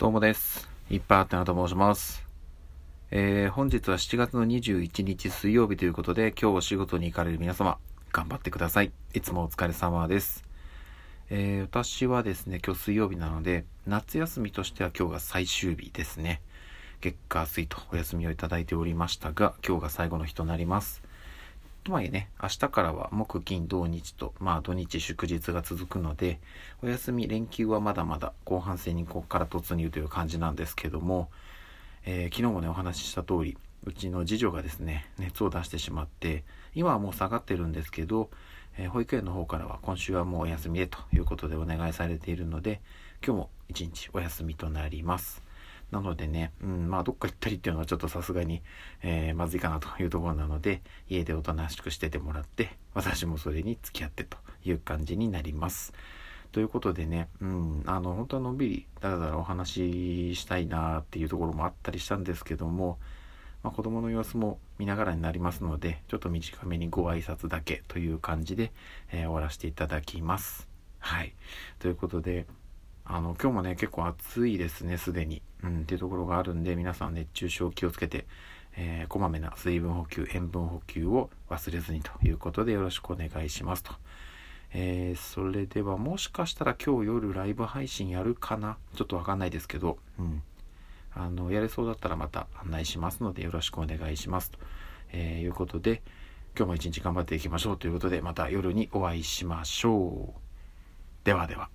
どうもです。いっぱいあってなと申します。えー、本日は7月の21日水曜日ということで、今日お仕事に行かれる皆様、頑張ってください。いつもお疲れ様です。えー、私はですね、今日水曜日なので、夏休みとしては今日が最終日ですね。月火水とお休みをいただいておりましたが、今日が最後の日となります。とはいえね、明日からは木金土日と、まあ土日祝日が続くので、お休み、連休はまだまだ後半戦にここから突入という感じなんですけども、えー、昨日もね、お話しした通り、うちの次女がですね、熱を出してしまって、今はもう下がってるんですけど、えー、保育園の方からは今週はもうお休みでということでお願いされているので、今日も一日お休みとなります。なのでね、うん、まあどっか行ったりっていうのはちょっとさすがに、えー、まずいかなというところなので、家でおとなしくしててもらって、私もそれに付き合ってという感じになります。ということでね、うん、あの、本当はのんびり、だらだらお話ししたいなっていうところもあったりしたんですけども、まあ、子供の様子も見ながらになりますので、ちょっと短めにご挨拶だけという感じで、えー、終わらせていただきます。はい。ということで、あの、今日もね、結構暑いですね、すでに。うん、っていうところがあるんで、皆さん熱中症気をつけて、えー、こまめな水分補給、塩分補給を忘れずにということでよろしくお願いしますと。えー、それではもしかしたら今日夜ライブ配信やるかな？ちょっとわかんないですけど、うん。あの、やれそうだったらまた案内しますのでよろしくお願いしますと、えー、いうことで、今日も一日頑張っていきましょうということで、また夜にお会いしましょう。ではでは。